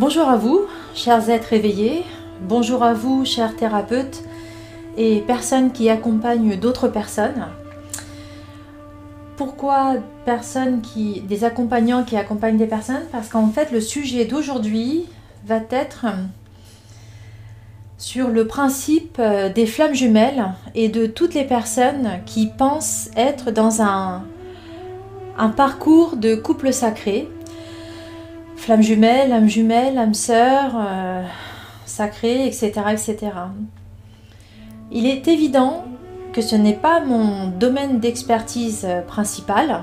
Bonjour à vous, chers êtres éveillés. Bonjour à vous, chers thérapeutes et personnes qui accompagnent d'autres personnes. Pourquoi personnes qui, des accompagnants qui accompagnent des personnes? Parce qu'en fait, le sujet d'aujourd'hui va être sur le principe euh, des flammes jumelles et de toutes les personnes qui pensent être dans un, un parcours de couple sacré. Flammes jumelles, âme jumelle, âme sœur, euh, sacré, etc., etc. Il est évident que ce n'est pas mon domaine d'expertise euh, principal.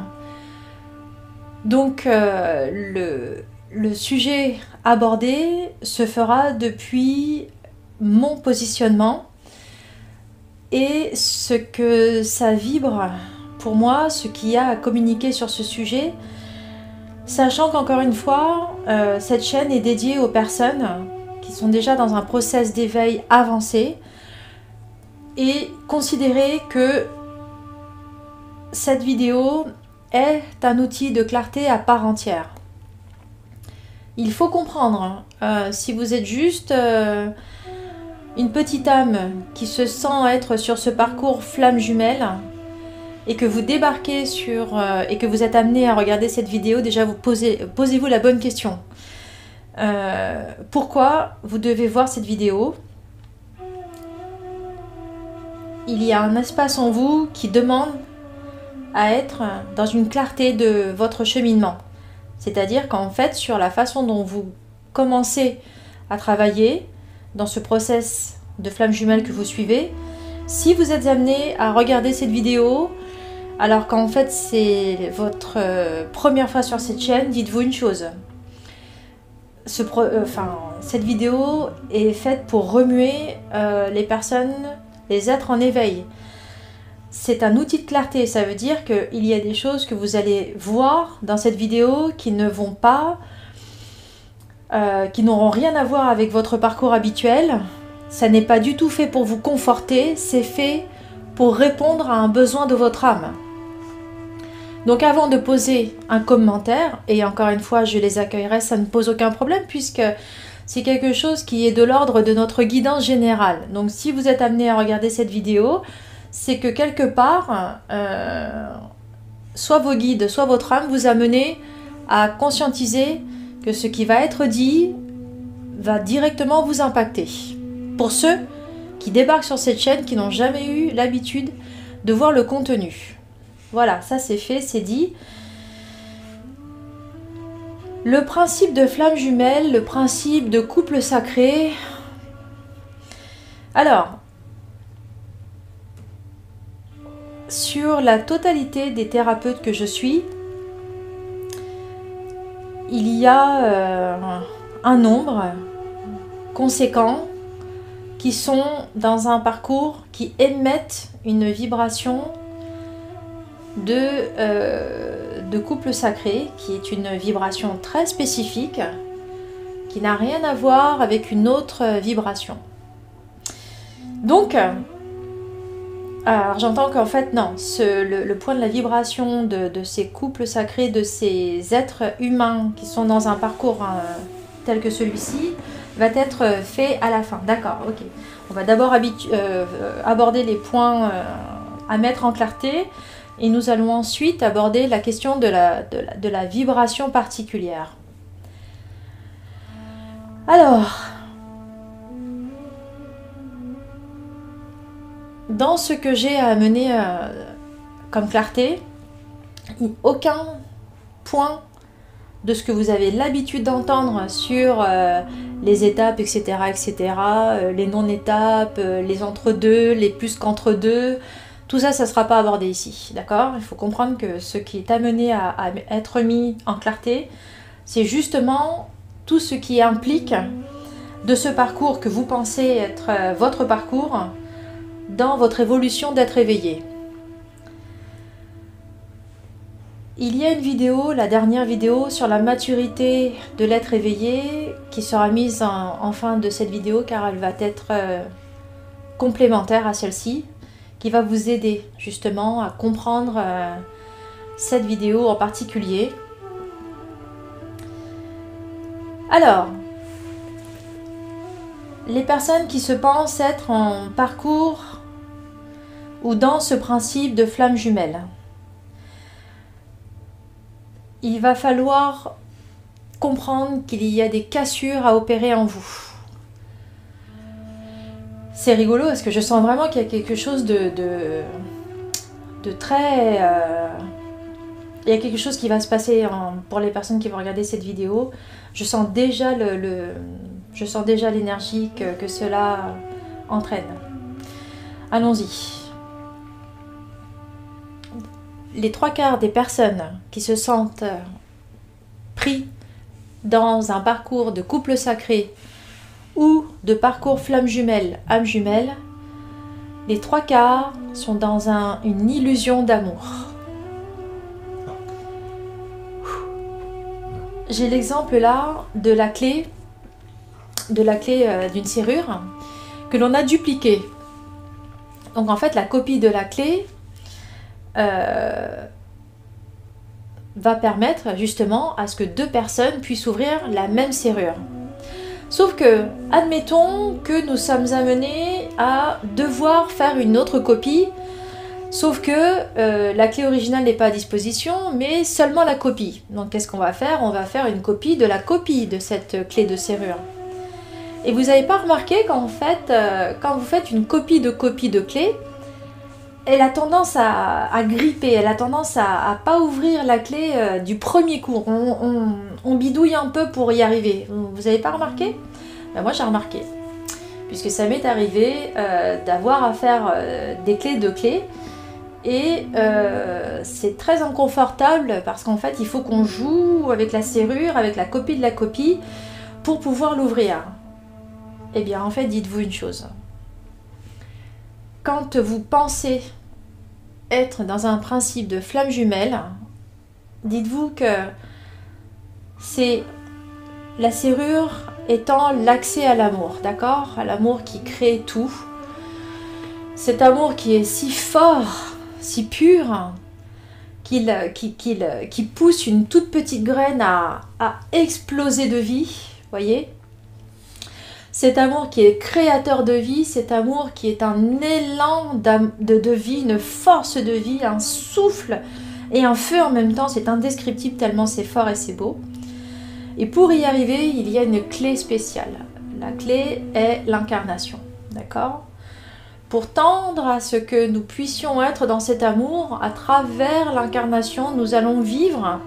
Donc le, le sujet abordé se fera depuis mon positionnement et ce que ça vibre pour moi, ce qu'il y a à communiquer sur ce sujet, sachant qu'encore une fois, euh, cette chaîne est dédiée aux personnes qui sont déjà dans un process d'éveil avancé et considérer que cette vidéo est un outil de clarté à part entière. Il faut comprendre, euh, si vous êtes juste euh, une petite âme qui se sent être sur ce parcours flamme jumelle et que vous débarquez sur euh, et que vous êtes amené à regarder cette vidéo, déjà vous posez posez-vous la bonne question. Euh, pourquoi vous devez voir cette vidéo? Il y a un espace en vous qui demande à être dans une clarté de votre cheminement. C'est-à-dire qu'en fait, sur la façon dont vous commencez à travailler, dans ce process de flamme jumelle que vous suivez. Si vous êtes amené à regarder cette vidéo, alors qu'en fait c'est votre euh, première fois sur cette chaîne, dites-vous une chose. Euh, cette vidéo est faite pour remuer euh, les personnes, les êtres en éveil. C'est un outil de clarté, ça veut dire qu'il y a des choses que vous allez voir dans cette vidéo qui ne vont pas qui n'auront rien à voir avec votre parcours habituel. Ça n'est pas du tout fait pour vous conforter, c'est fait pour répondre à un besoin de votre âme. Donc avant de poser un commentaire, et encore une fois je les accueillerai, ça ne pose aucun problème puisque c'est quelque chose qui est de l'ordre de notre guidance générale. Donc si vous êtes amené à regarder cette vidéo, c'est que quelque part, euh, soit vos guides, soit votre âme vous a mené à conscientiser que ce qui va être dit va directement vous impacter. Pour ceux qui débarquent sur cette chaîne, qui n'ont jamais eu l'habitude de voir le contenu. Voilà, ça c'est fait, c'est dit. Le principe de flamme jumelle, le principe de couple sacré. Alors, sur la totalité des thérapeutes que je suis, il y a euh, un nombre conséquent qui sont dans un parcours qui émettent une vibration de, euh, de couple sacré, qui est une vibration très spécifique, qui n'a rien à voir avec une autre vibration. Donc, alors j'entends qu'en fait non, le, point de la vibration de, ces couples sacrés, de ces êtres humains qui sont dans un parcours euh, tel que celui-ci, va être fait à la fin. D'accord, ok. On va d'abord euh, aborder les points euh, à mettre en clarté et nous allons ensuite aborder la question de la, de la vibration particulière. Alors, dans ce que j'ai à amener euh, comme clarté, aucun point de ce que vous avez l'habitude d'entendre sur euh, les étapes, etc., etc., euh, les non-étapes, les entre-deux, les plus qu'entre-deux, tout ça, ça ne sera pas abordé ici, d'accord? Il faut comprendre que ce qui est amené à, être mis en clarté, c'est justement tout ce qui implique de ce parcours que vous pensez être votre parcours, dans votre évolution d'être éveillé. Il y a une vidéo, la dernière vidéo sur la maturité de l'être éveillé qui sera mise en, fin de cette vidéo car elle va être euh, complémentaire à celle-ci qui va vous aider justement à comprendre euh, cette vidéo en particulier. Alors, les personnes qui se pensent être en parcours ou dans ce principe de flamme jumelle, il va falloir comprendre qu'il y a des cassures à opérer en vous. C'est rigolo parce que je sens vraiment qu'il y a quelque chose de, très... Euh, il y a quelque chose qui va se passer pour les personnes qui vont regarder cette vidéo. Je sens déjà le, je sens déjà l'énergie que cela entraîne. Allons-y. Les trois quarts des personnes qui se sentent pris dans un parcours de couple sacré ou de parcours flamme jumelle, âme jumelle, les trois quarts sont dans une illusion d'amour. J'ai l'exemple là de la clé, de la clé euh, d'une serrure que l'on a dupliquée. Donc en fait, la copie de la clé euh, va permettre justement à ce que deux personnes puissent ouvrir la même serrure. Sauf que, admettons que nous sommes amenés à devoir faire une autre copie, sauf que euh, la clé originale n'est pas à disposition, mais seulement la copie. Donc qu'est-ce qu'on va faire? On va faire une copie de la copie de cette clé de serrure. Et vous n'avez pas remarqué qu'en fait, euh, quand vous faites une copie de copie de clé, elle a tendance à, gripper, elle a tendance à, ne pas ouvrir la clé euh, du premier coup. On, bidouille un peu pour y arriver. Vous n'avez pas remarqué? Ben, Moi j'ai remarqué. Puisque ça m'est arrivé euh, d'avoir à faire euh, des clés de clés. Et c'est très inconfortable parce qu'en fait il faut qu'on joue avec la serrure, avec la copie de la copie pour pouvoir l'ouvrir. Eh bien en fait dites-vous une chose quand vous pensez être dans un principe de flamme jumelle, dites-vous que c'est la serrure étant l'accès à l'amour, d'accord? À l'amour qui crée tout. Cet amour qui est si fort, si pur, qu'il qui, pousse une toute petite graine à, à exploser de vie, voyez? Cet amour qui est créateur de vie, cet amour qui est un élan de, de vie, une force de vie, un souffle et un feu en même temps, c'est indescriptible tellement c'est fort et c'est beau. Et pour y arriver, il y a une clé spéciale. La clé est l'incarnation, d'accord? Pour tendre à ce que nous puissions être dans cet amour, à travers l'incarnation, nous allons vivre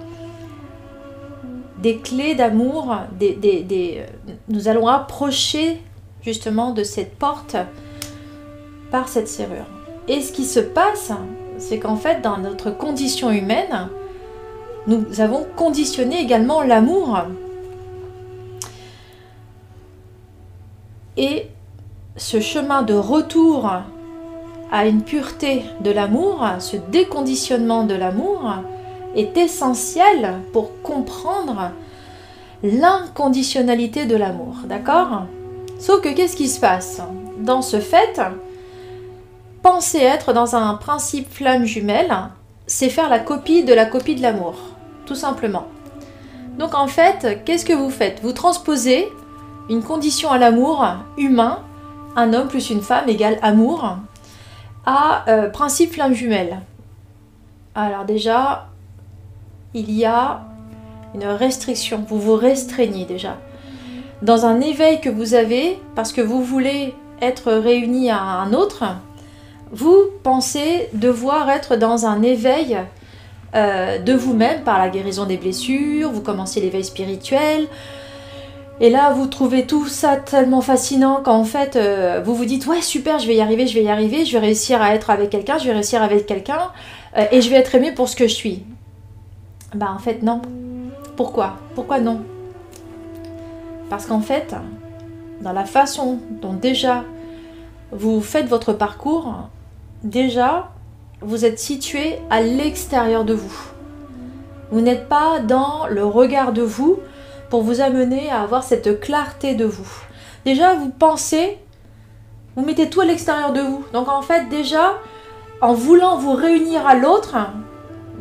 des clés d'amour, des, nous allons approcher justement de cette porte par cette serrure. Et ce qui se passe, c'est qu'en fait, dans notre condition humaine, nous avons conditionné également l'amour. Et ce chemin de retour à une pureté de l'amour, ce déconditionnement de l'amour, est essentiel pour comprendre l'inconditionnalité de l'amour, d'accord? Sauf que qu'est-ce qui se passe? Dans ce fait, penser être dans un principe flamme jumelle, c'est faire la copie de la copie de l'amour, tout simplement. Donc en fait, qu'est-ce que vous faites? Vous transposez une condition à l'amour humain, un homme plus une femme égale amour, à euh, principe flamme jumelle. Alors déjà, il y a une restriction, vous vous restreignez déjà. Dans un éveil que vous avez, parce que vous voulez être réunis à un autre, vous pensez devoir être dans un éveil euh, de vous-même par la guérison des blessures, vous commencez l'éveil spirituel, et là, vous trouvez tout ça tellement fascinant qu'en fait, euh, vous vous dites ouais super, je vais y arriver, je vais y arriver, je vais réussir à être avec quelqu'un, je vais réussir avec quelqu'un, euh, et je vais être aimé pour ce que je suis. Bah en fait non. Pourquoi? Pourquoi non? Parce qu'en fait, dans la façon dont déjà vous faites votre parcours, déjà vous êtes situé à l'extérieur de vous. Vous n'êtes pas dans le regard de vous pour vous amener à avoir cette clarté de vous. Déjà, vous pensez, vous mettez tout à l'extérieur de vous. Donc en fait, déjà, en voulant vous réunir à l'autre,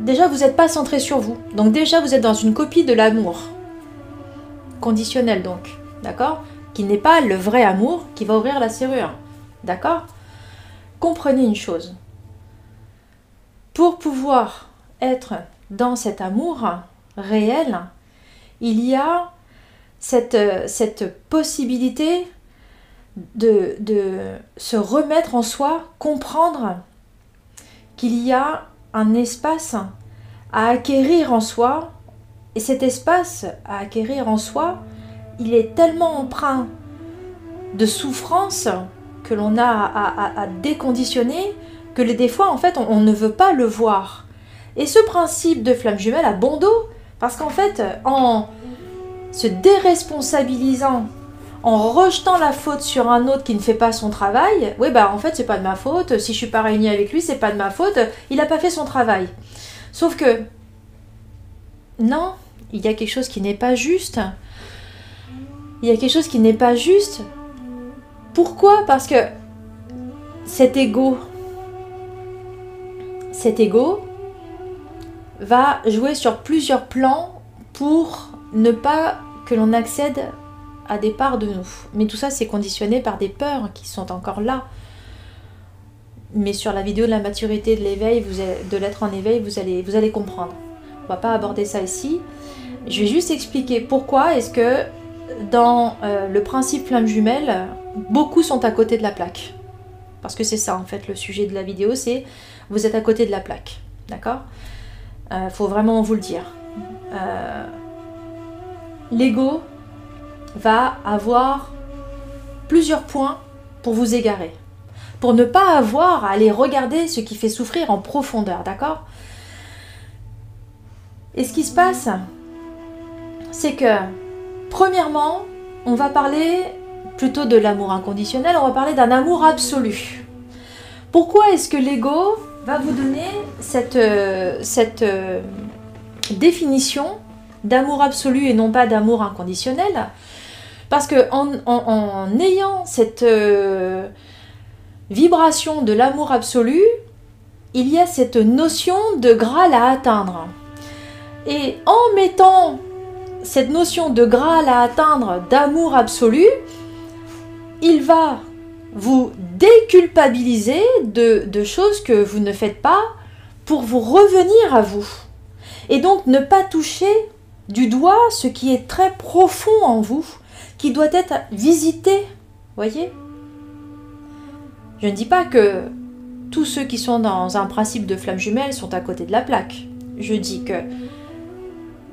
déjà vous n'êtes pas centré sur vous. Donc déjà vous êtes dans une copie de l'amour. Conditionnel donc. D'accord? Qui n'est pas le vrai amour qui va ouvrir la serrure. D'accord? Comprenez une chose. Pour pouvoir être dans cet amour réel, il y a cette, possibilité de se remettre en soi, comprendre qu'il y a un espace à acquérir en soi, et cet espace à acquérir en soi, il est tellement empreint de souffrance que l'on a à, déconditionner que des fois, en fait, on, on, ne veut pas le voir. Et ce principe de flamme jumelle a bon dos, parce qu'en fait, en se déresponsabilisant en rejetant la faute sur un autre qui ne fait pas son travail, oui bah en fait c'est pas de ma faute, si je suis pas réunie avec lui, c'est pas de ma faute, il n'a pas fait son travail. Sauf que non, il y a quelque chose qui n'est pas juste. Il y a quelque chose qui n'est pas juste. Pourquoi? Parce que cet ego, cet ego va jouer sur plusieurs plans pour ne pas que l'on accède à des parts de nous. Mais tout ça, c'est conditionné par des peurs qui sont encore là. Mais sur la vidéo de la maturité de l'éveil, de l'être en éveil, vous allez, vous allez comprendre. On va pas aborder ça ici. Je vais juste expliquer pourquoi est-ce que dans euh, le principe flamme jumelle, beaucoup sont à côté de la plaque. Parce que c'est ça en fait le sujet de la vidéo, c'est vous êtes à côté de la plaque. D'accord? Euh, Faut vraiment vous le dire. Euh, l'ego va avoir plusieurs points pour vous égarer. Pour ne pas avoir à aller regarder ce qui fait souffrir en profondeur, d'accord? Et ce qui se passe, c'est que, premièrement, on va parler plutôt de l'amour inconditionnel, on va parler d'un amour absolu. Pourquoi est-ce que l'ego va vous donner cette, euh, cette euh, définition d'amour absolu et non pas d'amour inconditionnel? Parce que en, ayant cette euh, vibration de l'amour absolu, il y a cette notion de Graal à atteindre. Et en mettant cette notion de Graal à atteindre, d'amour absolu, il va vous déculpabiliser de, de, choses que vous ne faites pas pour vous revenir à vous. Et donc ne pas toucher du doigt ce qui est très profond en vous qui doit être visité. Voyez Je ne dis pas que tous ceux qui sont dans un principe de flamme jumelle sont à côté de la plaque. Je dis que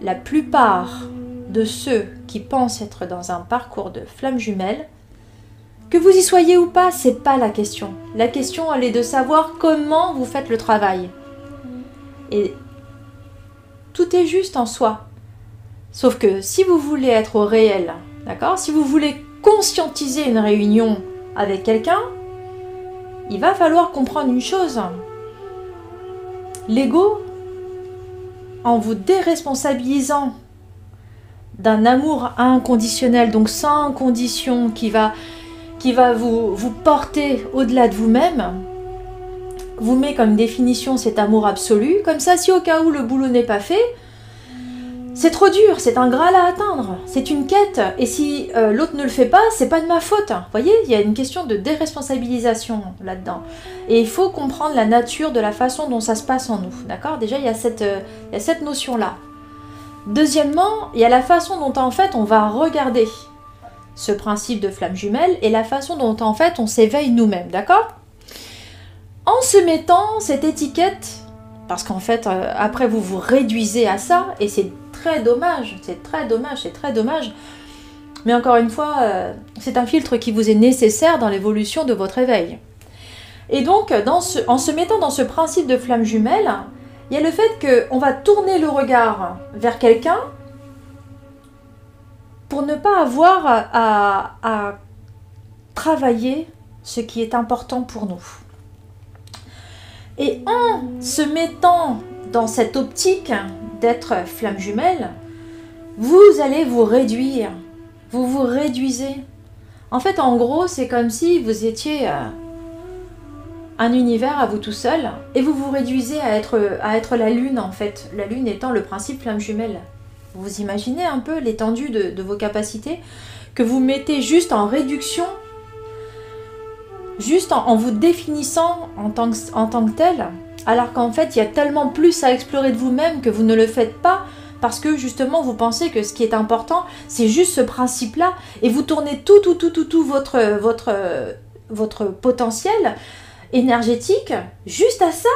la plupart de ceux qui pensent être dans un parcours de flamme jumelle, que vous y soyez ou pas, c'est pas la question. La question, elle est de savoir comment vous faites le travail. Et tout est juste en soi. Sauf que si vous voulez être au réel Si vous voulez conscientiser une réunion avec quelqu'un, il va falloir comprendre une chose. L'ego, en vous déresponsabilisant d'un amour inconditionnel, donc sans condition, qui va, qui va vous, vous porter au-delà de vous-même, vous met comme définition cet amour absolu. Comme ça, si au cas où le boulot n'est pas fait, c'est trop dur, c'est un graal à atteindre, c'est une quête, et si euh, l'autre ne le fait pas, c'est pas de ma faute. Vous voyez, il y a une question de déresponsabilisation là-dedans. Et il faut comprendre la nature de la façon dont ça se passe en nous, d'accord? Déjà, il y a cette, euh, cette notion-là. Deuxièmement, il y a la façon dont en fait on va regarder ce principe de flamme jumelle et la façon dont en fait on s'éveille nous-mêmes, d'accord? En se mettant cette étiquette, parce qu'en fait, euh, après vous vous réduisez à ça, et c'est très dommage, c'est très dommage, c'est très dommage. Mais encore une fois, euh, c'est un filtre qui vous est nécessaire dans l'évolution de votre éveil. Et donc, dans ce, en se mettant dans ce principe de flamme jumelle, il y a le fait qu'on va tourner le regard vers quelqu'un pour ne pas avoir à, à travailler ce qui est important pour nous. Et en se mettant dans cette optique d'être flamme jumelle, vous allez vous réduire. Vous vous réduisez. En fait, en gros, c'est comme si vous étiez euh, un univers à vous tout seul et vous vous réduisez à être, à être la lune, en fait. La lune étant le principe flamme jumelle. Vous imaginez un peu l'étendue de, vos capacités que vous mettez juste en réduction, juste en, vous définissant en tant en tant que tel, alors qu'en fait il y a tellement plus à explorer de vous-même que vous ne le faites pas parce que justement vous pensez que ce qui est important c'est juste ce principe-là et vous tournez tout tout tout tout tout votre votre potentiel énergétique juste à ça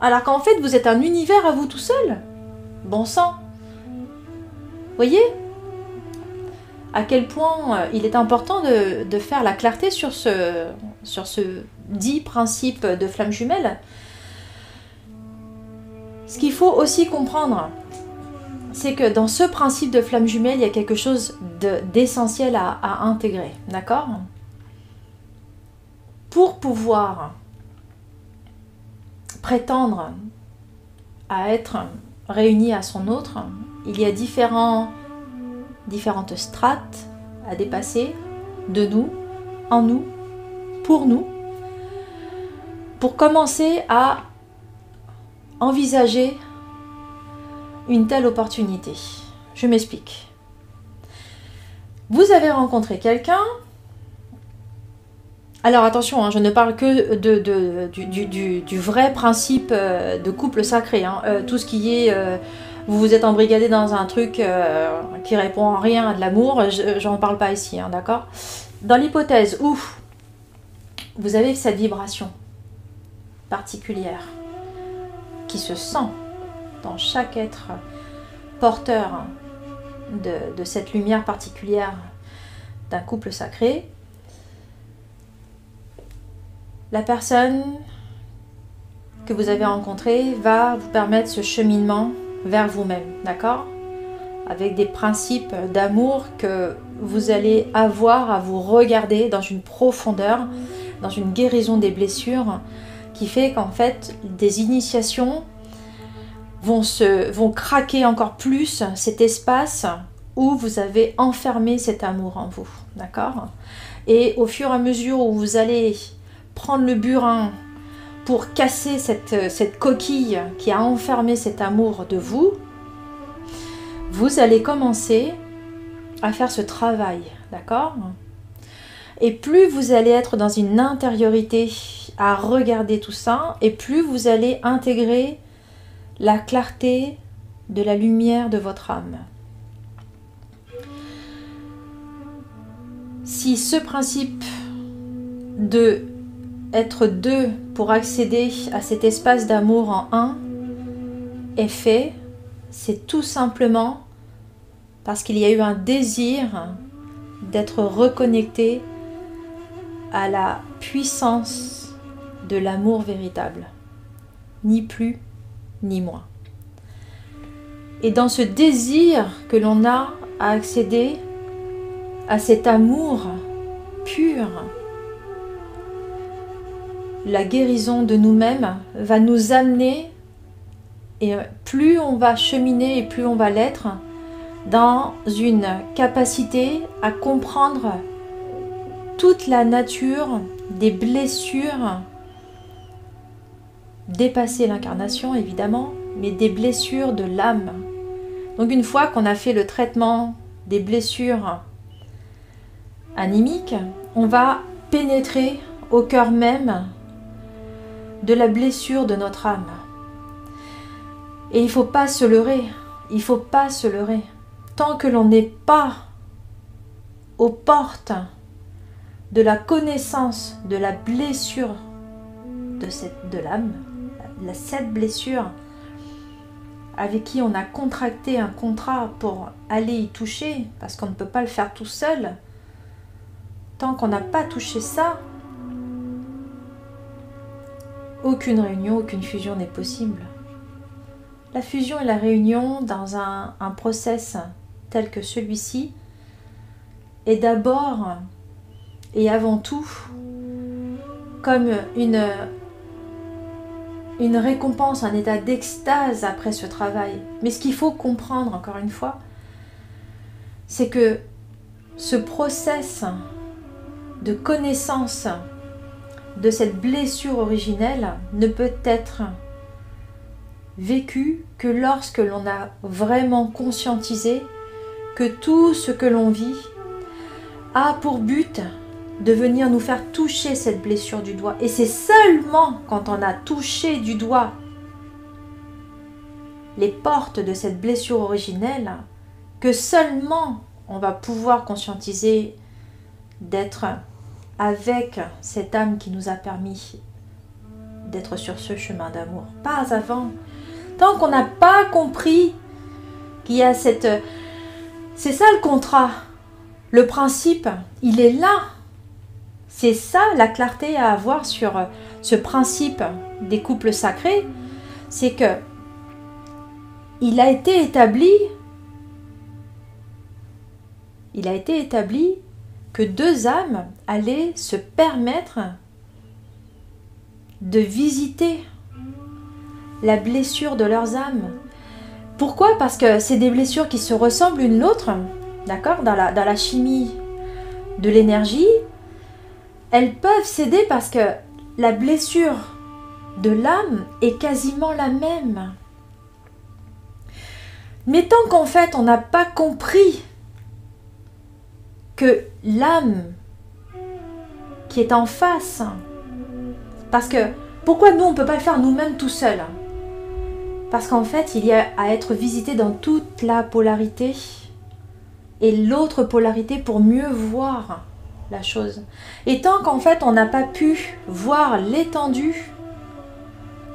alors qu'en fait vous êtes un univers à vous tout seul. Bon sang. Voyez? À quel point euh, il est important de, faire la clarté sur ce dit principe de flamme jumelle. Ce qu'il faut aussi comprendre, c'est que dans ce principe de flamme jumelle, il y a quelque chose d'essentiel à, intégrer. D'accord? Pour pouvoir prétendre à être réuni à son autre, il y a différentes strates à dépasser de nous, en nous, pour nous, pour commencer à envisager une telle opportunité. Je m'explique. Vous avez rencontré quelqu'un. Alors attention, hein, je ne parle que de, du, vrai principe euh, de couple sacré. Hein. Euh, tout ce qui est... Euh, vous vous êtes embrigadé dans un truc qui répond à rien à de l'amour, j'en parle pas ici, hein, d'accord? Dans l'hypothèse où vous avez cette vibration particulière qui se sent dans chaque être porteur de, cette lumière particulière d'un couple sacré, la personne que vous avez rencontrée va vous permettre ce cheminement vers vous-même, d'accord? Avec des principes d'amour que vous allez avoir à vous regarder dans une profondeur, dans une guérison des blessures, qui fait qu'en fait, des initiations vont, se, vont craquer encore plus cet espace où vous avez enfermé cet amour en vous. D'accord? Et au fur et à mesure où vous allez prendre le burin pour casser cette, cette coquille qui a enfermé cet amour de vous, vous allez commencer à faire ce travail. D'accord? Et plus vous allez être dans une intériorité à regarder tout ça, et plus vous allez intégrer la clarté de la lumière de votre âme. Si ce principe de être deux pour accéder à cet espace d'amour en un est fait, c'est tout simplement parce qu'il y a eu un désir d'être reconnecté à la puissance de l'amour véritable, ni plus ni moins. Et dans ce désir que l'on a à accéder à cet amour pur, la guérison de nous-mêmes va nous amener, et plus on va cheminer et plus on va l'être, dans une capacité à comprendre toute la nature des blessures dépasser l'incarnation évidemment, mais des blessures de l'âme. Donc une fois qu'on a fait le traitement des blessures animiques, on va pénétrer au cœur même de la blessure de notre âme. Et il ne faut pas se leurrer, il ne faut pas se leurrer. Tant que l'on n'est pas aux portes de la connaissance de la blessure de, cette, de l'âme, la, cette blessure avec qui on a contracté un contrat pour aller y toucher, parce qu'on ne peut pas le faire tout seul, tant qu'on n'a pas touché ça, aucune réunion, aucune fusion n'est possible. La fusion et la réunion dans un, un process tel que celui-ci est d'abord et avant tout comme une une récompense, un état d'extase après ce travail. Mais ce qu'il faut comprendre, encore une fois, c'est que ce process de connaissance de cette blessure originelle ne peut être vécu que lorsque l'on a vraiment conscientisé que tout ce que l'on vit a pour but de venir nous faire toucher cette blessure du doigt. Et c'est seulement quand on a touché du doigt les portes de cette blessure originelle que seulement on va pouvoir conscientiser d'être avec cette âme qui nous a permis d'être sur ce chemin d'amour. Pas avant. Tant qu'on n'a pas compris qu'il y a cette... C'est ça le contrat. Le principe, il est là. C'est ça la clarté à avoir sur ce principe des couples sacrés. C'est que il a été établi il a été établi que deux âmes allaient se permettre de visiter la blessure de leurs âmes. Pourquoi? Parce que c'est des blessures qui se ressemblent l'une l'autre, d'accord? Dans la, dans la chimie de l'énergie, elles peuvent céder parce que la blessure de l'âme est quasiment la même. Mais tant qu'en fait on n'a pas compris que l'âme qui est en face, parce que pourquoi nous on ne peut pas le faire nous-mêmes tout seuls Parce qu'en fait il y a à être visité dans toute la polarité et l'autre polarité pour mieux voir la chose. Et tant qu'en fait on n'a pas pu voir l'étendue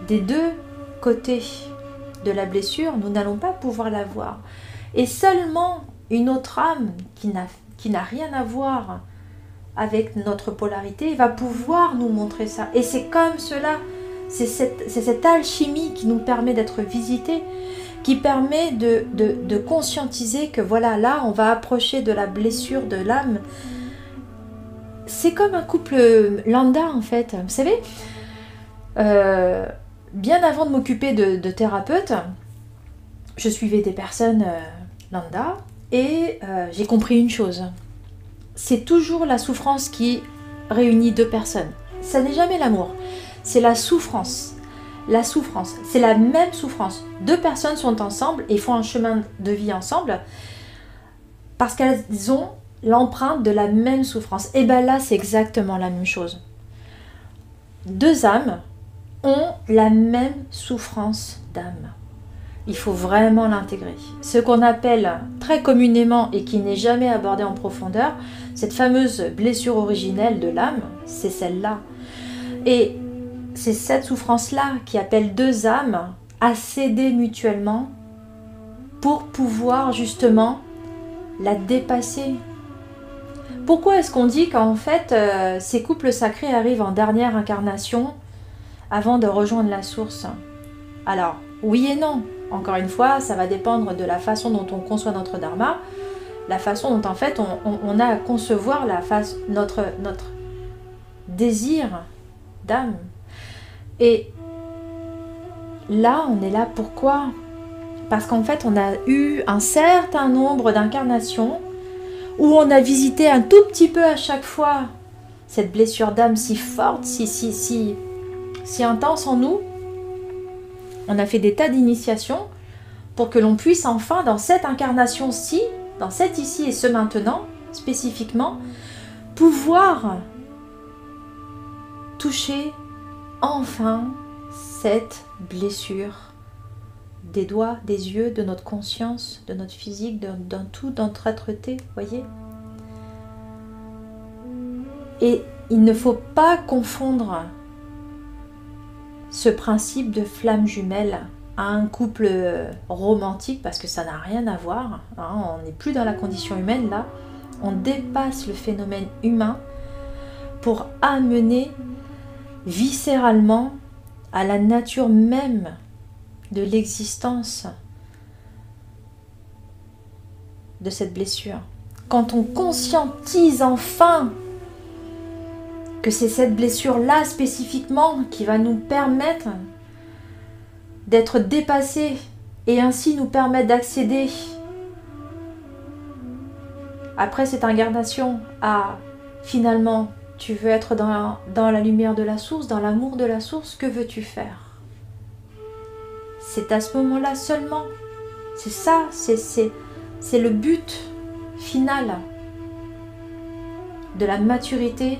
des deux côtés de la blessure, nous n'allons pas pouvoir la voir. Et seulement une autre âme qui n'a rien à voir avec notre polarité, va pouvoir nous montrer ça. Et c'est comme cela, c'est cette, alchimie qui nous permet d'être visités, qui permet de, de, conscientiser que voilà, là, on va approcher de la blessure de l'âme. C'est comme un couple lambda, en fait. Vous savez, euh, bien avant de m'occuper de, thérapeute, je suivais des personnes euh, lambda et euh, j'ai compris une chose. C'est toujours la souffrance qui réunit deux personnes. Ça n'est jamais l'amour. C'est la souffrance. La souffrance. C'est la même souffrance. Deux personnes sont ensemble et font un chemin de vie ensemble parce qu'elles ont l'empreinte de la même souffrance. Et bien là, c'est exactement la même chose. Deux âmes ont la même souffrance d'âme il faut vraiment l'intégrer. Ce qu'on appelle très communément et qui n'est jamais abordé en profondeur, cette fameuse blessure originelle de l'âme, c'est celle-là. Et c'est cette souffrance-là qui appelle deux âmes à s'aider mutuellement pour pouvoir justement la dépasser. Pourquoi est-ce qu'on dit qu'en fait euh, ces couples sacrés arrivent en dernière incarnation avant de rejoindre la source? Alors, oui et non. Encore une fois, ça va dépendre de la façon dont on conçoit notre dharma, la façon dont en fait on, a à concevoir notre désir d'âme. Et là, on est là pourquoi? Parce qu'en fait, on a eu un certain nombre d'incarnations où on a visité un tout petit peu à chaque fois cette blessure d'âme si forte, si, si, intense en nous, on a fait des tas d'initiations pour que l'on puisse enfin, dans cette incarnation-ci, dans cette ici et ce maintenant, spécifiquement, pouvoir toucher enfin cette blessure des doigts, des yeux, de notre conscience, de notre physique, d'un tout, dans notre être-té, voyez Et il ne faut pas confondre ce principe de flamme jumelle à un couple romantique parce que ça n'a rien à voir. Hein. on n'est plus dans la condition humaine là. On dépasse le phénomène humain pour amener viscéralement à la nature même de l'existence de cette blessure. Quand on conscientise enfin que c'est cette blessure-là spécifiquement qui va nous permettre d'être dépassés et ainsi nous permettre d'accéder après cette incarnation à finalement tu veux être dans la, lumière de la source, dans l'amour de la source, que veux-tu faire? C'est à ce moment-là seulement. C'est ça, c'est le but final de la maturité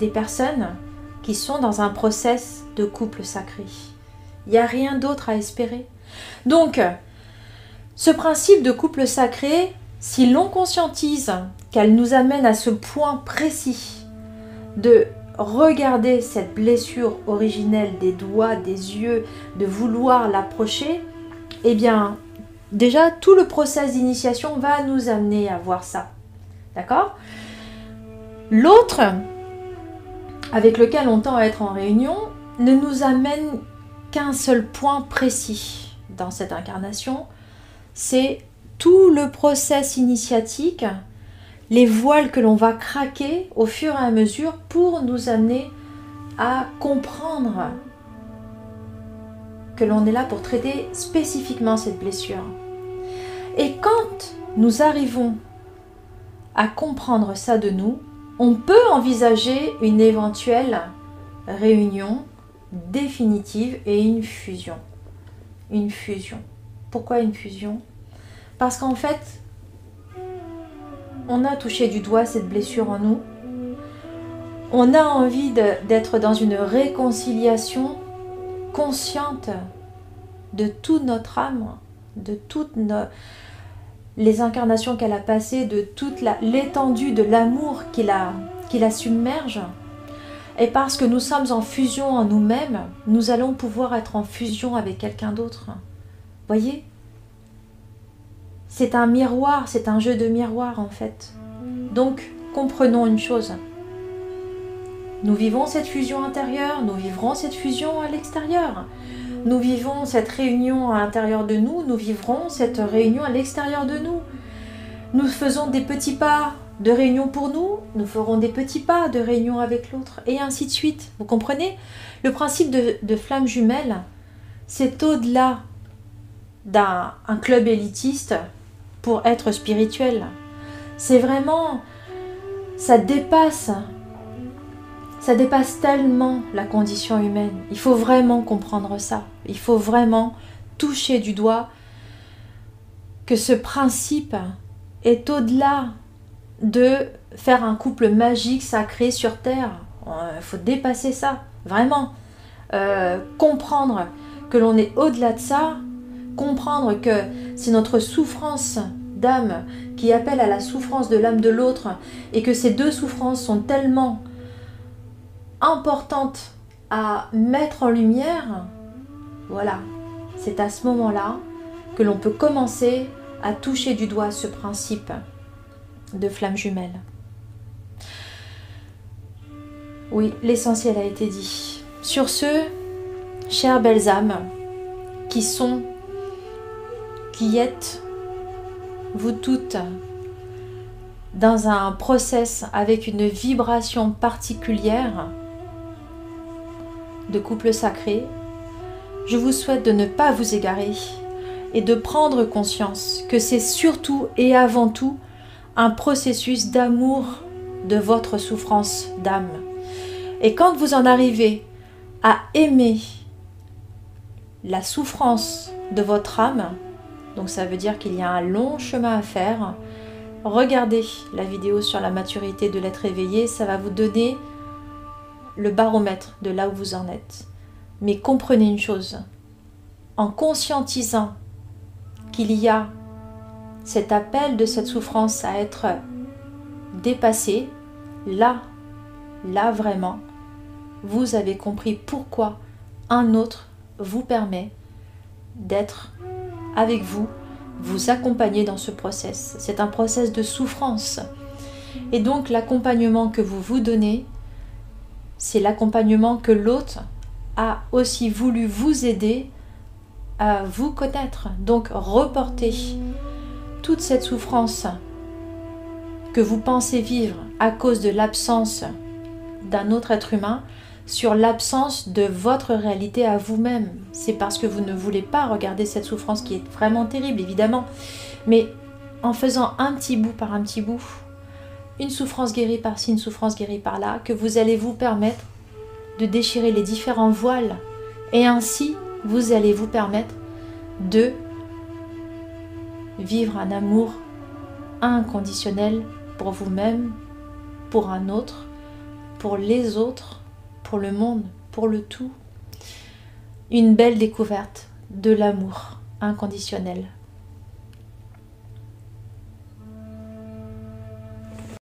des personnes qui sont dans un process de couple sacré. Il n'y a rien d'autre à espérer. Donc, ce principe de couple sacré, si l'on conscientise qu'elle nous amène à ce point précis de regarder cette blessure originelle des doigts, des yeux, de vouloir l'approcher, eh bien, déjà, tout le process d'initiation va nous amener à voir ça. D'accord? L'autre, avec lequel on tend à être en réunion, ne nous amène qu'un seul point précis dans cette incarnation, c'est tout le process initiatique, les voiles que l'on va craquer au fur et à mesure pour nous amener à comprendre que l'on est là pour traiter spécifiquement cette blessure. Et quand nous arrivons à comprendre ça de nous, on peut envisager une éventuelle réunion définitive et une fusion. Une fusion. Pourquoi une fusion? Parce qu'en fait, on a touché du doigt cette blessure en nous. On a envie d'être dans une réconciliation consciente de toute notre âme, de toutes les incarnations qu'elle a passées, de toute l'étendue de l'amour qui la, qui la submerge. Et parce que nous sommes en fusion en nous-mêmes, nous allons pouvoir être en fusion avec quelqu'un d'autre. Voyez? C'est un miroir, c'est un jeu de miroir en fait. Donc, comprenons une chose. Nous vivons cette fusion intérieure, nous vivrons cette fusion à l'extérieur. Nous vivons cette réunion à l'intérieur de nous, nous vivrons cette réunion à l'extérieur de nous. Nous faisons des petits pas de réunion pour nous, nous ferons des petits pas de réunion avec l'autre, et ainsi de suite. Vous comprenez? Le principe de, flamme jumelle, c'est au-delà d'un club élitiste pour être spirituel. C'est vraiment, ça dépasse, ça dépasse tellement la condition humaine. Il faut vraiment comprendre ça. Il faut vraiment toucher du doigt que ce principe est au-delà de faire un couple magique, sacré sur Terre. Il euh, faut dépasser ça, vraiment. Euh, comprendre que l'on est au-delà de ça, comprendre que c'est notre souffrance d'âme qui appelle à la souffrance de l'âme de l'autre et que ces deux souffrances sont tellement importantes à mettre en lumière, voilà, c'est à ce moment-là que l'on peut commencer à toucher du doigt ce principe de flamme jumelle. Oui, l'essentiel a été dit. Sur ce, chères belles âmes, qui sont, qui êtes, vous toutes, dans un process avec une vibration particulière de couple sacré, je vous souhaite de ne pas vous égarer et de prendre conscience que c'est surtout et avant tout un processus d'amour de votre souffrance d'âme. Et quand vous en arrivez à aimer la souffrance de votre âme, donc ça veut dire qu'il y a un long chemin à faire, regardez la vidéo sur la maturité de l'être éveillé, ça va vous donner le baromètre de là où vous en êtes. Mais comprenez une chose, en conscientisant qu'il y a cet appel de cette souffrance à être dépassé, là, là vraiment, vous avez compris pourquoi un autre vous permet d'être avec vous, vous accompagner dans ce process. C'est un process de souffrance. Et donc l'accompagnement que vous vous donnez, c'est l'accompagnement que l'autre a aussi voulu vous aider à vous connaître. Donc reportez toute cette souffrance que vous pensez vivre à cause de l'absence d'un autre être humain sur l'absence de votre réalité à vous-même. C'est parce que vous ne voulez pas regarder cette souffrance qui est vraiment terrible, évidemment. Mais en faisant un petit bout par un petit bout, une souffrance guérie par-ci, une souffrance guérie par-là, que vous allez vous permettre de déchirer les différents voiles. Et ainsi, vous allez vous permettre 2. Vivre un amour inconditionnel pour vous-même, pour un autre, pour les autres, pour le monde, pour le tout. Une belle découverte de l'amour inconditionnel